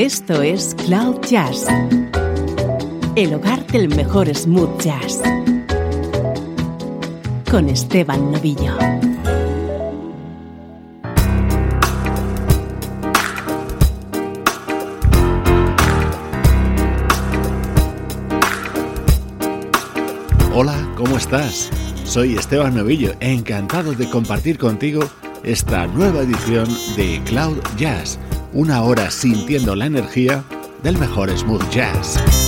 Esto es Cloud Jazz, el hogar del mejor smooth jazz, con Esteban Novillo. Hola, ¿cómo estás? Soy Esteban Novillo, encantado de compartir contigo esta nueva edición de Cloud Jazz una hora sintiendo la energía del mejor smooth jazz.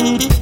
Thank you.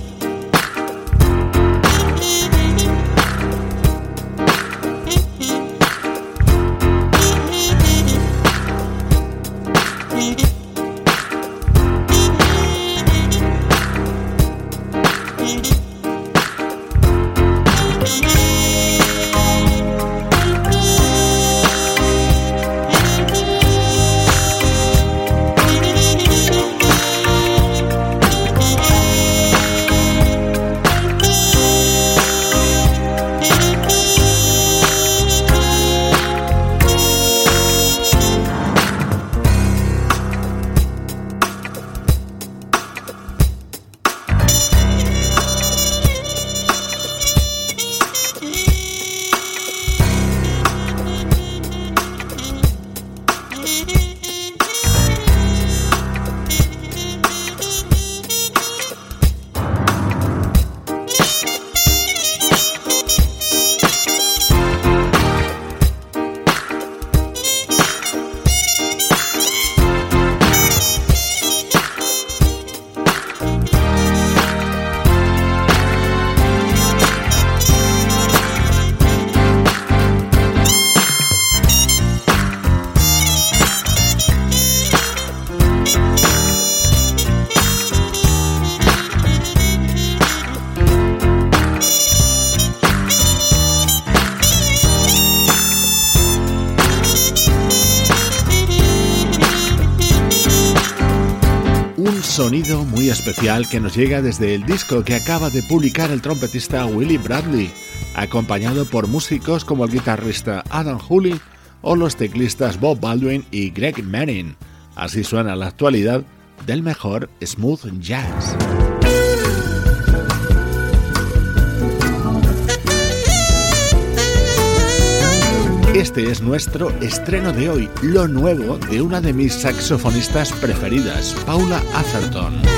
Muy especial que nos llega desde el disco que acaba de publicar el trompetista Willie Bradley, acompañado por músicos como el guitarrista Adam Hooley o los teclistas Bob Baldwin y Greg Manning. Así suena la actualidad del mejor smooth jazz. Este es nuestro estreno de hoy, lo nuevo de una de mis saxofonistas preferidas, Paula Atherton.